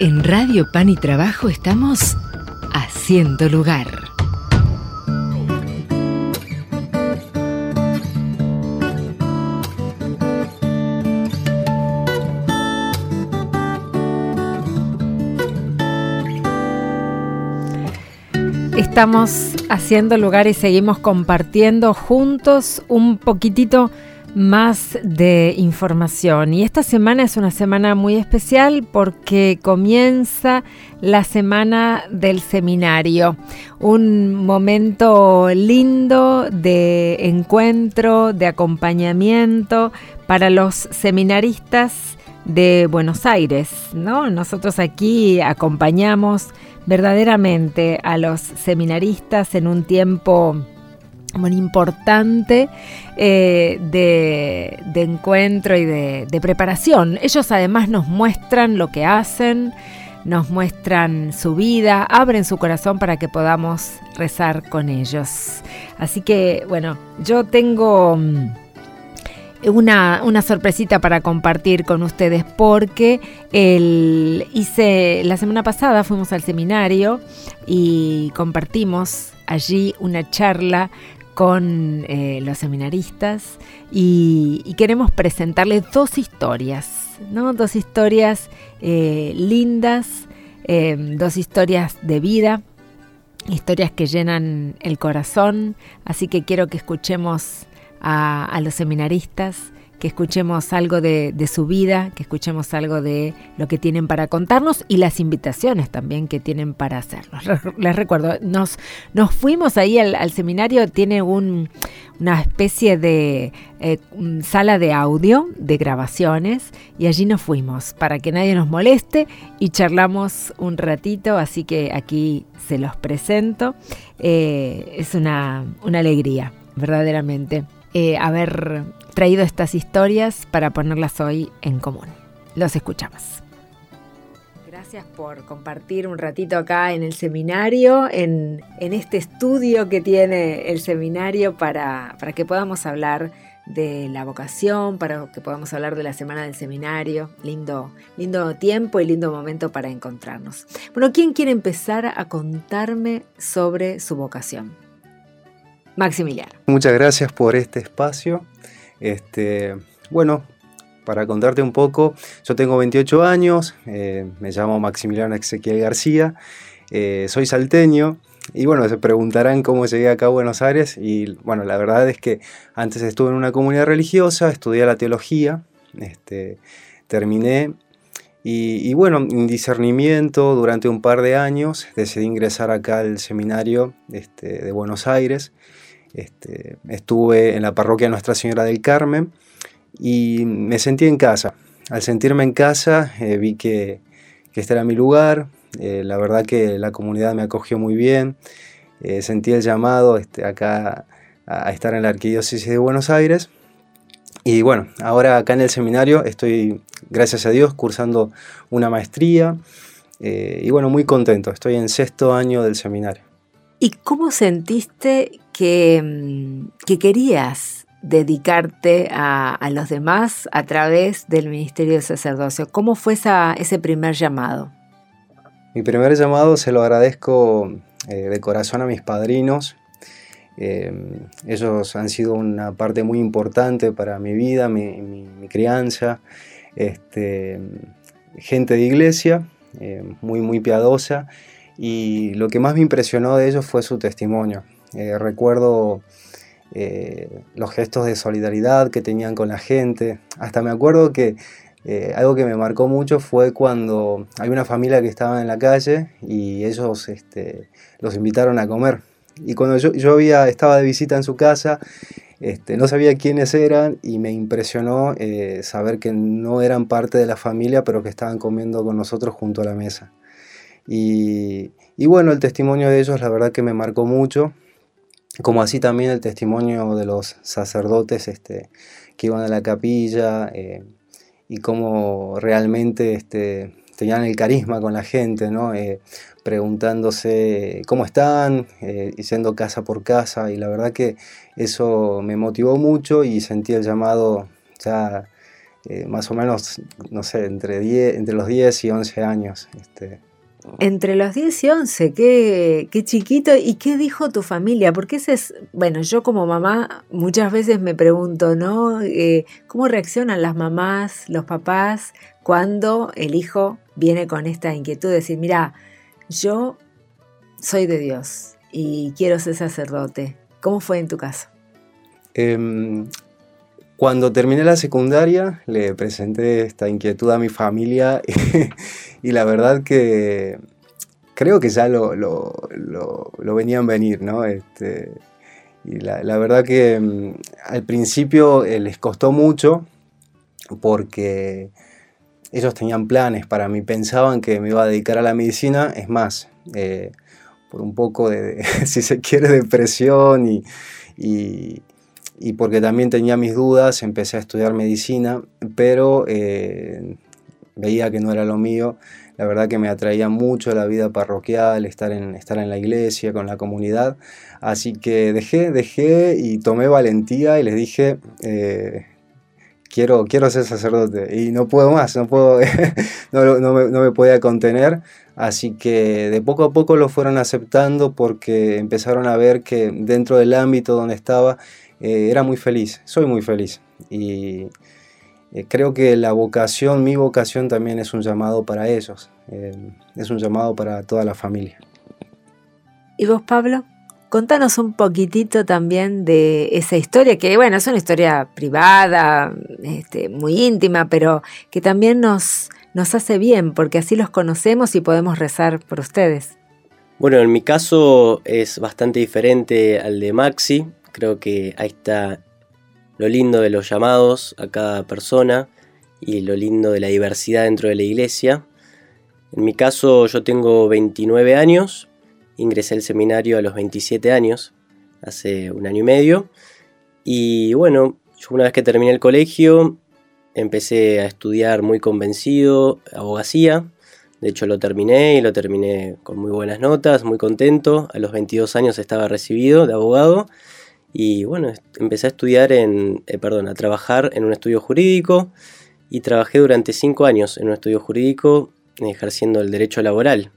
En Radio Pan y Trabajo estamos haciendo lugar. Estamos haciendo lugar y seguimos compartiendo juntos un poquitito más de información. Y esta semana es una semana muy especial porque comienza la semana del seminario. Un momento lindo de encuentro, de acompañamiento para los seminaristas de Buenos Aires, ¿no? Nosotros aquí acompañamos verdaderamente a los seminaristas en un tiempo muy importante eh, de, encuentro y de, de, preparación. Ellos además nos muestran lo que hacen, nos muestran su vida, abren su corazón para que podamos rezar con ellos. Así que, bueno, yo tengo mm, una, una, sorpresita para compartir con ustedes porque el, hice la semana pasada fuimos al seminario y compartimos allí una charla con eh, los seminaristas y, queremos presentarles dos historias, ¿no? dos historias eh, lindas, eh, dos historias de vida, historias que llenan el corazón, así que quiero que escuchemos a los seminaristas que escuchemos algo de, su vida, que escuchemos algo de lo que tienen para contarnos y las invitaciones también que tienen para hacernos. Les recuerdo, nos, nos fuimos ahí al, seminario, tiene un, una especie de eh, sala de audio, de grabaciones, y allí nos fuimos para que nadie nos moleste y charlamos un ratito, así que aquí se los presento. Eh, es una, una alegría, verdaderamente. Eh, haber traído estas historias para ponerlas hoy en común. Los escuchamos. Gracias por compartir un ratito acá en el seminario, en, este estudio que tiene el seminario para, para que podamos hablar de la vocación, para que podamos hablar de la semana del seminario. Lindo, lindo tiempo y lindo momento para encontrarnos. Bueno, ¿quién quiere empezar a contarme sobre su vocación? Maximiliano. Muchas gracias por este espacio. Este, bueno, para contarte un poco, yo tengo 28 años, eh, me llamo Maximiliano Ezequiel García, eh, soy salteño y bueno, se preguntarán cómo llegué acá a Buenos Aires y bueno, la verdad es que antes estuve en una comunidad religiosa, estudié la teología, este, terminé y, bueno, en discernimiento durante un par de años decidí ingresar acá al seminario este, de Buenos Aires este, estuve en la parroquia Nuestra Señora del Carmen y me sentí en casa. Al sentirme en casa eh, vi que, este era mi lugar, eh, la verdad que la comunidad me acogió muy bien, eh, sentí el llamado este, acá a, estar en la Arquidiócesis de Buenos Aires. Y bueno, ahora acá en el seminario estoy, gracias a Dios, cursando una maestría. Y bueno, muy contento, estoy en sexto año del seminario. ¿Y cómo sentiste que, mm, que querías dedicarte a, los demás a través del ministerio de sacerdocio? ¿Cómo fue ese primer llamado? Mi primer llamado se lo agradezco eh, de corazón a mis padrinos. Eh, ellos han sido una parte muy importante para mi vida, mi, crianza. Este, gente de iglesia, eh, muy, muy piadosa y lo que más me impresionó de ellos fue su testimonio. Eh, recuerdo eh, los gestos de solidaridad que tenían con la gente. Hasta me acuerdo que eh, algo que me marcó mucho fue cuando hay una familia que estaba en la calle y ellos este, los invitaron a comer. Y cuando yo, yo había, estaba de visita en su casa, este, no sabía quiénes eran y me impresionó saber que no eran parte de la familia, pero que estaban comiendo con nosotros junto a la mesa. Y, bueno, el testimonio de ellos la verdad que me marcó mucho, como así también el testimonio de los sacerdotes este, que iban a la capilla eh, y cómo realmente este, tenían el carisma con la gente, ¿no? Eh, preguntándose cómo están, eh, yendo casa por casa, y la verdad que eso me motivó mucho y sentí el llamado ya eh, más o menos, no sé, entre, 10, entre los 10 y 11 años. Este. Entre los 10 y 11, qué, qué chiquito. ¿Y qué dijo tu familia? Porque ese es, bueno, yo como mamá muchas veces me pregunto, ¿no? Eh, ¿Cómo reaccionan las mamás, los papás, cuando el hijo viene con esta inquietud de decir, mira, yo soy de Dios y quiero ser sacerdote? ¿Cómo fue en tu caso? Em, cuando terminé la secundaria le presenté esta inquietud a mi familia y, la verdad que creo que ya lo, venían venir, ¿no? Este, y la, verdad que mm, al principio eh, les costó mucho porque ellos tenían planes para mí, pensaban que me iba a dedicar a la medicina, es más, eh, por un poco de, si se quiere, depresión y porque también tenía mis dudas, empecé a estudiar medicina, pero eh, veía que no era lo mío. La verdad que me atraía mucho la vida parroquial, estar en, estar en la iglesia, con la comunidad. Así que dejé, dejé y tomé valentía y les dije, eh, quiero, quiero ser sacerdote y no puedo más, no, puedo, no, no, me, no me podía contener. Así que de poco a poco lo fueron aceptando porque empezaron a ver que dentro del ámbito donde estaba eh, era muy feliz, soy muy feliz. Y eh, creo que la vocación, mi vocación también es un llamado para ellos, eh, es un llamado para toda la familia. ¿Y vos, Pablo? Contanos un poquitito también de esa historia, que bueno, es una historia privada, este, muy íntima, pero que también nos, nos hace bien, porque así los conocemos y podemos rezar por ustedes. Bueno, en mi caso es bastante diferente al de Maxi. Creo que ahí está lo lindo de los llamados a cada persona y lo lindo de la diversidad dentro de la iglesia. En mi caso yo tengo 29 años, ingresé al seminario a los 27 años, hace un año y medio. Y bueno, yo una vez que terminé el colegio empecé a estudiar muy convencido abogacía. De hecho lo terminé y lo terminé con muy buenas notas, muy contento. A los 22 años estaba recibido de abogado y bueno, empecé a estudiar en, eh, perdón, a trabajar en un estudio jurídico y trabajé durante cinco años en un estudio jurídico ejerciendo el derecho laboral.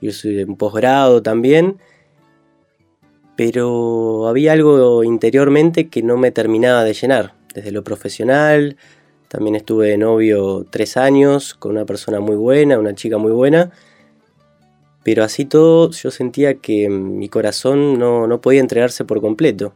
Yo soy un posgrado también, pero había algo interiormente que no me terminaba de llenar. Desde lo profesional, también estuve de novio tres años con una persona muy buena, una chica muy buena, pero así todo yo sentía que mi corazón no, no podía entregarse por completo.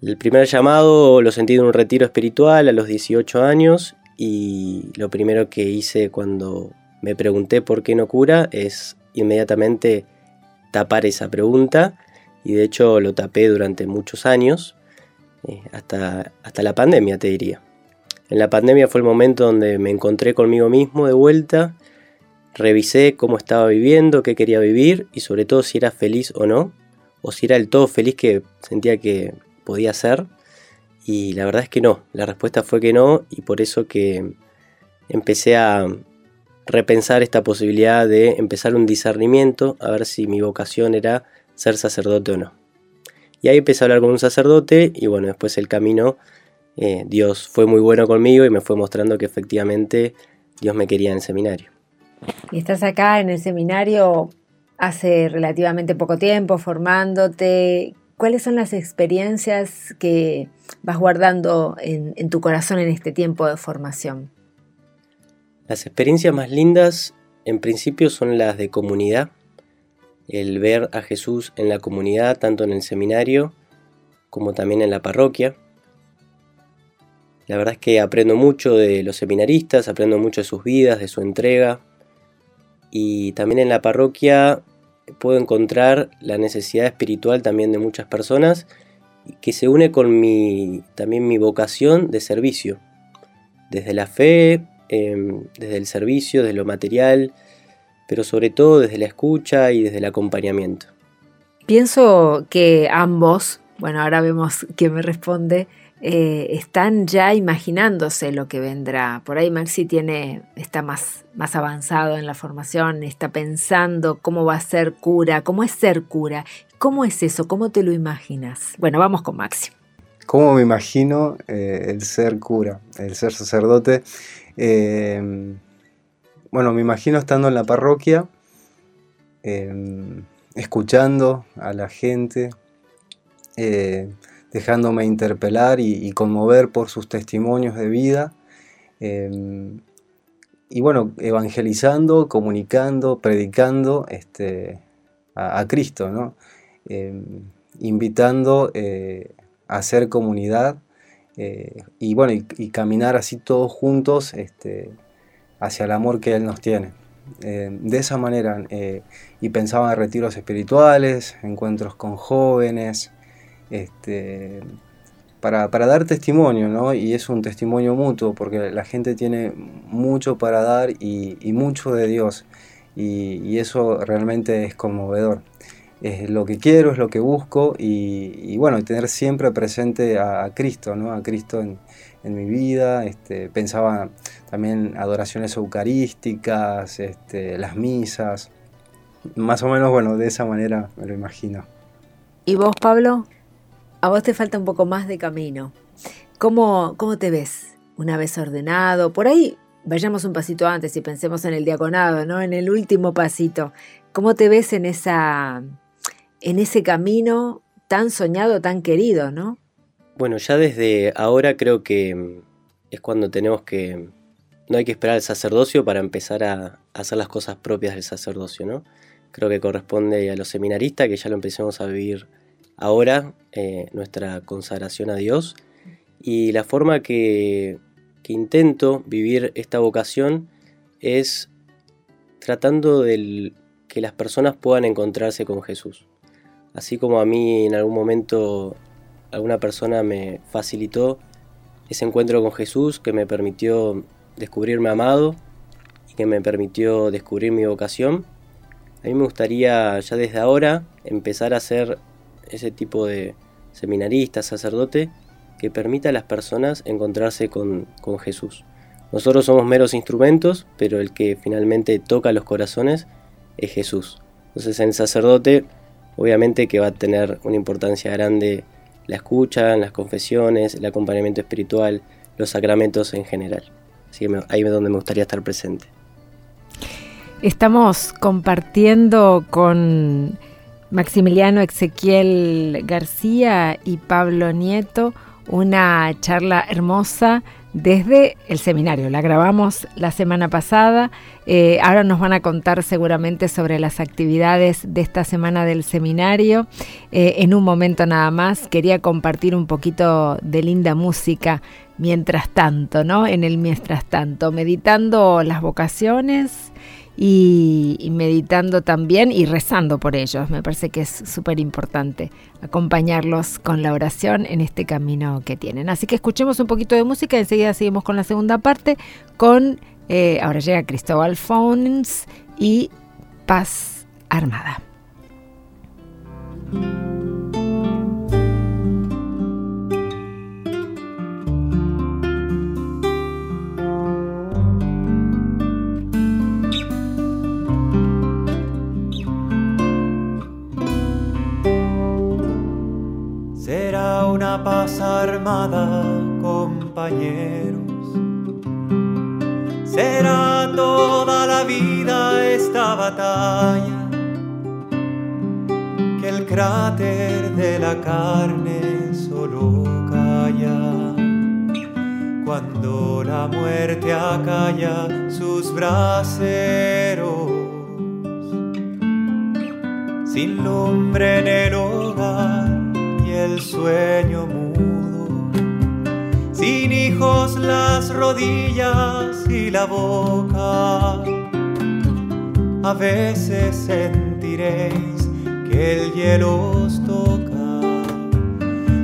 El primer llamado lo sentí en un retiro espiritual a los 18 años y lo primero que hice cuando me pregunté por qué no cura es inmediatamente tapar esa pregunta y de hecho lo tapé durante muchos años, eh, hasta, hasta la pandemia te diría. En la pandemia fue el momento donde me encontré conmigo mismo de vuelta, revisé cómo estaba viviendo, qué quería vivir y sobre todo si era feliz o no, o si era el todo feliz que sentía que podía ser. Y la verdad es que no, la respuesta fue que no y por eso que empecé a repensar esta posibilidad de empezar un discernimiento a ver si mi vocación era ser sacerdote o no. Y ahí empecé a hablar con un sacerdote y bueno, después el camino, eh, Dios fue muy bueno conmigo y me fue mostrando que efectivamente Dios me quería en el seminario. Y estás acá en el seminario hace relativamente poco tiempo formándote. ¿Cuáles son las experiencias que vas guardando en, tu corazón en este tiempo de formación? Las experiencias más lindas en principio son las de comunidad, el ver a Jesús en la comunidad, tanto en el seminario como también en la parroquia. La verdad es que aprendo mucho de los seminaristas, aprendo mucho de sus vidas, de su entrega. Y también en la parroquia puedo encontrar la necesidad espiritual también de muchas personas que se une con mi, también mi vocación de servicio, desde la fe, em, desde el servicio, desde lo material, pero sobre todo desde la escucha y desde el acompañamiento. Pienso que ambos, bueno, ahora vemos quién me responde, eh, están ya imaginándose lo que vendrá. Por ahí Maxi tiene, está más, más avanzado en la formación, está pensando cómo va a ser cura, cómo es ser cura, cómo es eso, cómo te lo imaginas. Bueno, vamos con Maxi. cómo me imagino eh, el ser cura, el ser sacerdote. Eh, bueno, me imagino estando en la parroquia, escuchando a la gente, dejándome interpelar y, conmover por sus testimonios de vida. y bueno, evangelizando, comunicando, predicando este, a, Cristo, ¿no? invitando eh, a hacer comunidad eh, y bueno, y, caminar así todos juntos este, hacia el amor que Él nos tiene. Eh, de esa manera, y pensaba en retiros espirituales, encuentros con jóvenes, este, para, dar testimonio, ¿no? Y es un testimonio mutuo, porque la gente tiene mucho para dar y, mucho de Dios, y eso realmente es conmovedor es lo que quiero, es lo que busco y, bueno, tener siempre presente a, Cristo, ¿no? A Cristo en, mi vida. Este, pensaba también adoraciones eucarísticas, este, las misas. Más o menos, bueno, de esa manera me lo imagino. ¿Y vos, Pablo? A vos te falta un poco más de camino. ¿Cómo, cómo te ves una vez ordenado? Por ahí vayamos un pasito antes y pensemos en el diaconado, ¿no? En el último pasito. ¿Cómo te ves en esa en ese camino tan soñado, tan querido, ¿no? Bueno, ya desde ahora creo que mm, es cuando tenemos que... No hay que esperar al sacerdocio para empezar a hacer las cosas propias del sacerdocio, ¿no? Creo que corresponde a los seminaristas que ya lo empecemos a vivir ahora, eh, nuestra consagración a Dios. Y la forma que, que intento vivir esta vocación es tratando de que las personas puedan encontrarse con Jesús. Así como a mí en algún momento alguna persona me facilitó ese encuentro con Jesús que me permitió descubrirme amado y que me permitió descubrir mi vocación, a mí me gustaría ya desde ahora empezar a ser ese tipo de seminarista, sacerdote, que permita a las personas encontrarse con, con Jesús. Nosotros somos meros instrumentos, pero el que finalmente toca los corazones es Jesús. Entonces en sacerdote Obviamente que va a tener una importancia grande la escucha, las confesiones, el acompañamiento espiritual, los sacramentos en general. Así que ahí es donde me gustaría estar presente. Estamos compartiendo con Maximiliano Ezequiel García y Pablo Nieto una charla hermosa desde el seminario. La grabamos la semana pasada. Eh, ahora nos van a contar seguramente sobre las actividades de esta semana del seminario. Eh, en un momento nada más quería compartir un poquito de linda música mientras tanto, ¿no? En el mientras tanto, meditando las vocaciones y, meditando también y rezando por ellos. Me parece que es súper importante acompañarlos con la oración en este camino que tienen. Así que escuchemos un poquito de música y enseguida seguimos con la segunda parte con, eh, ahora llega Cristóbal Fons y Paz Armada. Una paz armada, compañeros. Será toda la vida esta batalla, que el cráter de la carne solo calla. Cuando la muerte acalla sus braseros, sin lumbre en el hogar sueño mudo, sin hijos las rodillas y la boca. A veces sentiréis que el hielo os toca,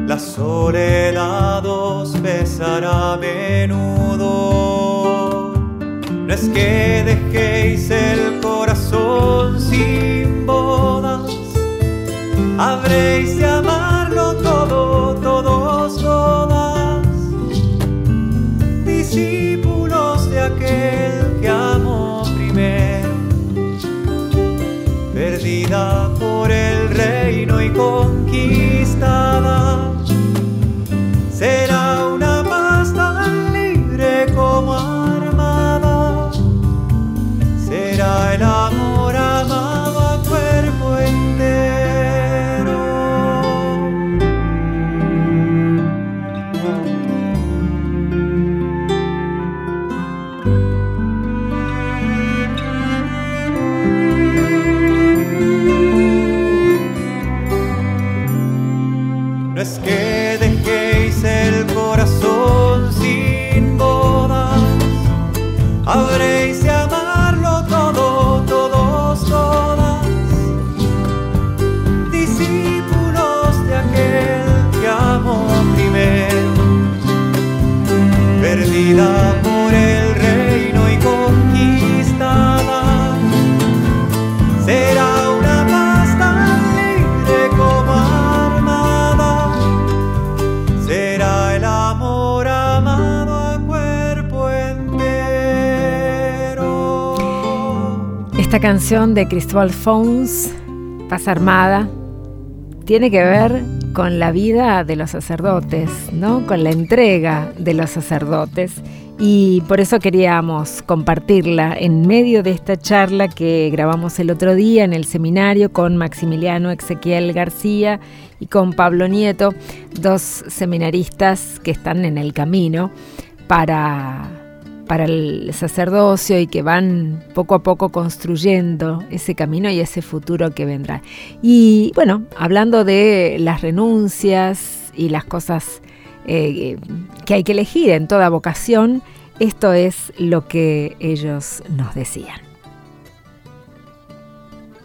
la soledad os pesará a menudo. No es que dejéis el corazón sin bodas, habréis de amar todo, todos, todas, canción de Cristóbal Fons, Paz Armada, tiene que ver con la vida de los sacerdotes, ¿no? Con la entrega de los sacerdotes. Y por eso queríamos compartirla en medio de esta charla que grabamos el otro día en el seminario con Maximiliano Ezequiel García y con Pablo Nieto, dos seminaristas que están en el camino para para el sacerdocio y que van poco a poco construyendo ese camino y ese futuro que vendrá. Y bueno, hablando de las renuncias y las cosas eh, que hay que elegir en toda vocación, esto es lo que ellos nos decían.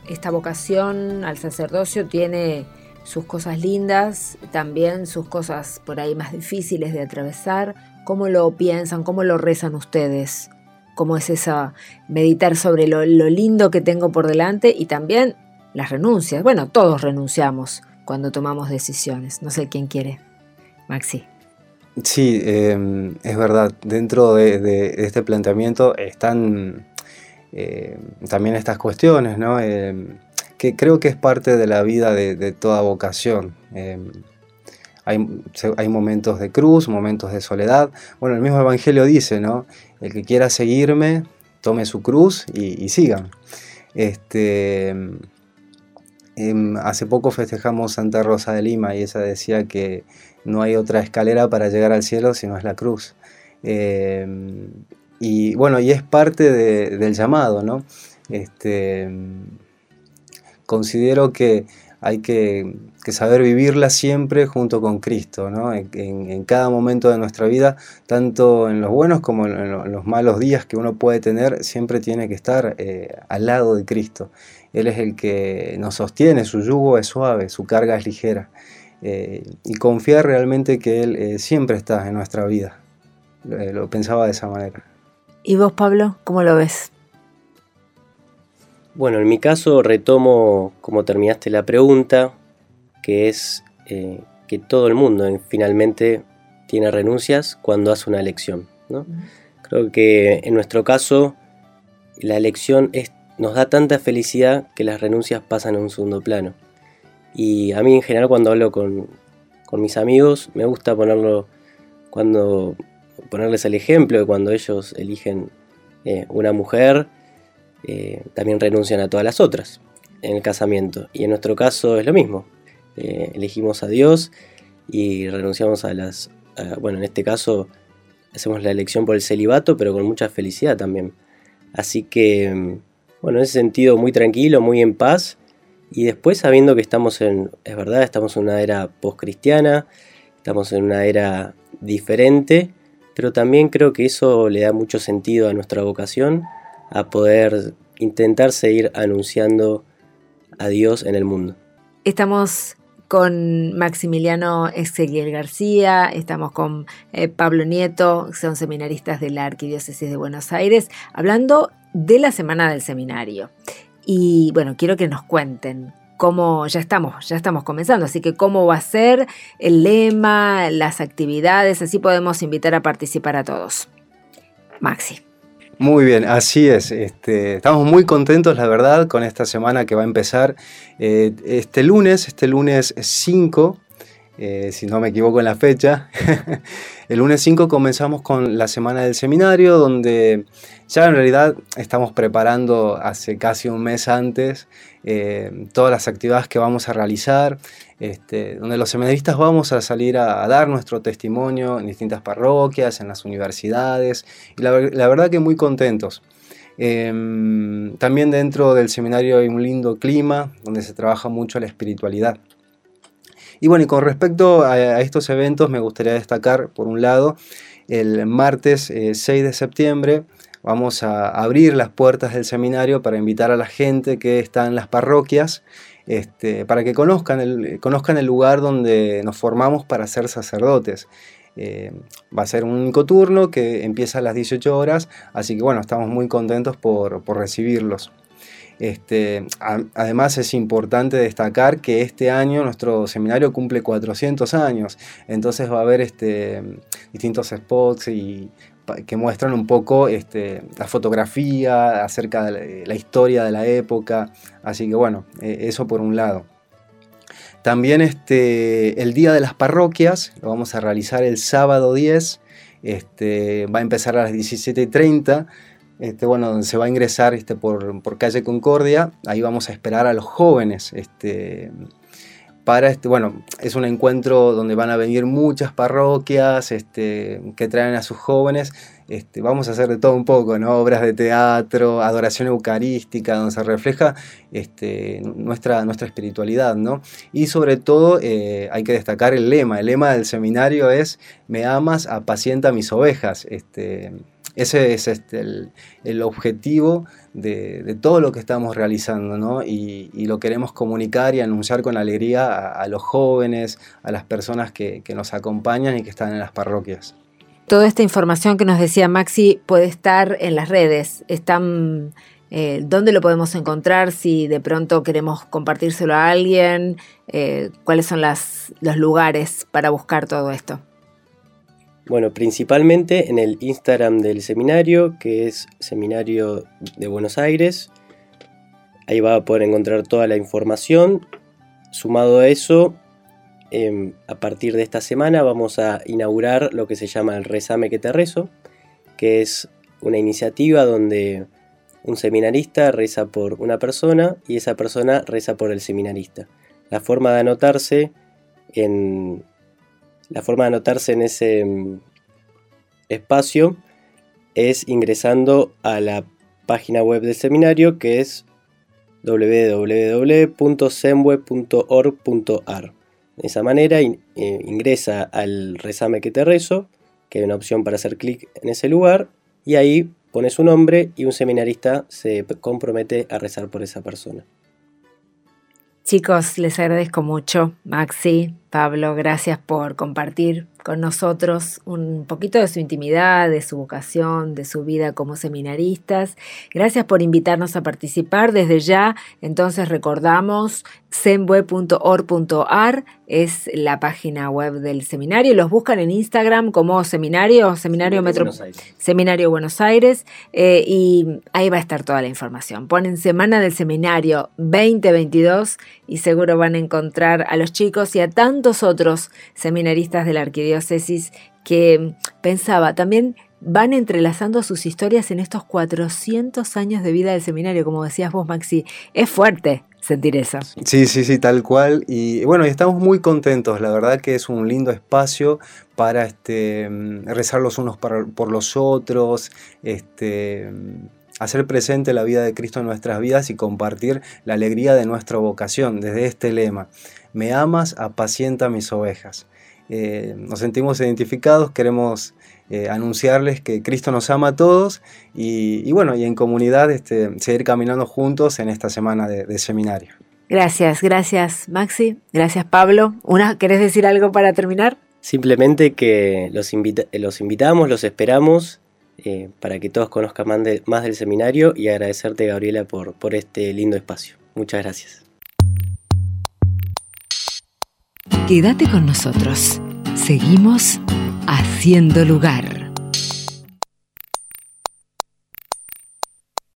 Esta vocación al sacerdocio tiene sus cosas lindas, también sus cosas por ahí más difíciles de atravesar, ¿Cómo lo piensan? ¿Cómo lo rezan ustedes? ¿Cómo es esa meditar sobre lo, lindo que tengo por delante y también las renuncias? Bueno, todos renunciamos cuando tomamos decisiones. No sé quién quiere. Maxi. Sí, em, es verdad. Dentro de, este planteamiento están em, también estas cuestiones, ¿no? Em, que creo que es parte de la vida de, de toda vocación. Hay, momentos de cruz, momentos de soledad. Bueno, el mismo Evangelio dice, ¿no? El que quiera seguirme, tome su cruz y, sigan. Este, em, hace poco festejamos Santa Rosa de Lima y ella decía que no hay otra escalera para llegar al cielo sino es la cruz. Em, y bueno, y es parte del llamado, ¿no? Este, considero que hay que, saber vivirla siempre junto con Cristo, ¿no? en, cada momento de nuestra vida, tanto en los buenos como en, los malos días que uno puede tener, siempre tiene que estar eh, al lado de Cristo. Él es el que nos sostiene, su yugo es suave, su carga es ligera. Eh, y confiar realmente que Él eh, siempre está en nuestra vida. lo pensaba de esa manera. ¿Y vos, Pablo, cómo lo ves? Bueno, en mi caso retomo como terminaste la pregunta, que es eh, que todo el mundo eh, finalmente tiene renuncias cuando hace una elección. Creo que en nuestro caso la elección nos da tanta felicidad que las renuncias pasan a un segundo plano. Y a mí en general cuando hablo con, mis amigos me gusta ponerlo cuando ponerles el ejemplo de cuando ellos eligen eh, una mujer eh, también renuncian a todas las otras en el casamiento. Y en nuestro caso es lo mismo. Eh, elegimos a Dios y renunciamos a las... bueno, en este caso hacemos la elección por el celibato, pero con mucha felicidad también. Así que, mm, bueno, en ese sentido muy tranquilo, muy en paz. Y después sabiendo que estamos en, es verdad, estamos en una era post-cristiana, estamos en una era diferente, pero también creo que eso le da mucho sentido a nuestra vocación a poder intentar seguir anunciando a Dios en el mundo. Estamos con Maximiliano Ezequiel García, estamos con eh, Pablo Nieto, son seminaristas de la Arquidiócesis de Buenos Aires, hablando de la semana del seminario. Y bueno, quiero que nos cuenten cómo ya estamos, ya estamos comenzando, así que cómo va a ser el lema, las actividades, así podemos invitar a participar a todos. Maxi. Muy bien, así es. Este, estamos muy contentos, la verdad, con esta semana que va a empezar eh, este lunes, este lunes 5, eh, si no me equivoco en la fecha. el lunes 5 comenzamos con la semana del seminario, donde ya en realidad estamos preparando hace casi un mes antes eh, todas las actividades que vamos a realizar. Este, donde los seminaristas vamos a salir a, dar nuestro testimonio en distintas parroquias, en las universidades, y la, verdad que muy contentos. Em, también dentro del seminario hay un lindo clima donde se trabaja mucho la espiritualidad. Y bueno, y con respecto a, estos eventos me gustaría destacar, por un lado, el martes 6 eh, de septiembre vamos a abrir las puertas del seminario para invitar a la gente que está en las parroquias este, para que conozcan el, conozcan el lugar donde nos formamos para ser sacerdotes. Eh, va a ser un único turno que empieza a las 18 horas, así que bueno, estamos muy contentos por, recibirlos. Este, además es importante destacar que este año nuestro seminario cumple 400 años, entonces va a haber este, distintos spots y que muestran un poco este, la fotografía acerca de la, historia de la época. Así que bueno, eh, eso por un lado. También este, el Día de las Parroquias lo vamos a realizar el sábado 10. Este, va a empezar a las 17.30. Este, bueno, donde se va a ingresar este, por, calle Concordia. Ahí vamos a esperar a los jóvenes. Este, para este, bueno, es un encuentro donde van a venir muchas parroquias este, que traen a sus jóvenes. Este, vamos a hacer de todo un poco, ¿no? Obras de teatro, adoración eucarística, donde se refleja este, nuestra, nuestra espiritualidad, ¿no? Y sobre todo eh, hay que destacar el lema. El lema del seminario es Me amas, apacienta mis ovejas. Este, ese es este, el, objetivo de, todo lo que estamos realizando, ¿no? Y, lo queremos comunicar y anunciar con alegría a, los jóvenes, a las personas que, nos acompañan y que están en las parroquias. Toda esta información que nos decía Maxi puede estar en las redes. Están, eh, ¿Dónde lo podemos encontrar? Si de pronto queremos compartírselo a alguien, eh, ¿cuáles son los lugares para buscar todo esto? Bueno, principalmente en el Instagram del seminario, que es Seminario de Buenos Aires. Ahí va a poder encontrar toda la información. Sumado a eso, em, a partir de esta semana vamos a inaugurar lo que se llama el Rezame que te rezo, que es una iniciativa donde un seminarista reza por una persona y esa persona reza por el seminarista. La forma de anotarse en, la forma de anotarse en ese mm, espacio es ingresando a la página web del seminario que es www.semwe.org.ar. De esa manera eh, ingresa al resame que te rezo, que hay una opción para hacer clic en ese lugar, y ahí pone su nombre y un seminarista se compromete a rezar por esa persona. Chicos, les agradezco mucho. Maxi, Pablo, gracias por compartir con nosotros un poquito de su intimidad, de su vocación, de su vida como seminaristas. Gracias por invitarnos a participar desde ya. Entonces recordamos semweb.org.ar es la página web del seminario. Los buscan en Instagram como seminario, seminario Metro, Buenos Seminario Buenos Aires, eh, y ahí va a estar toda la información. Ponen Semana del Seminario 2022 y seguro van a encontrar a los chicos y a tantos otros seminaristas de la arquidiócesis que pensaba también van entrelazando sus historias en estos 400 años de vida del seminario, como decías vos, Maxi. Es fuerte, sentir eso. Sí, sí, sí, tal cual. Y bueno, estamos muy contentos. La verdad que es un lindo espacio para este, mm, rezar los unos por los otros, este, mm, hacer presente la vida de Cristo en nuestras vidas y compartir la alegría de nuestra vocación desde este lema. Me amas, apacienta mis ovejas. Eh, nos sentimos identificados, queremos eh, anunciarles que Cristo nos ama a todos y, bueno, y en comunidad este, seguir caminando juntos en esta semana de, seminario. Gracias, gracias Maxi, gracias Pablo. Una, ¿Querés decir algo para terminar? Simplemente que los, los invitamos, los esperamos eh, para que todos conozcan más, del seminario y agradecerte Gabriela por, por este lindo espacio. Muchas gracias. Quédate con nosotros. Seguimos haciendo lugar.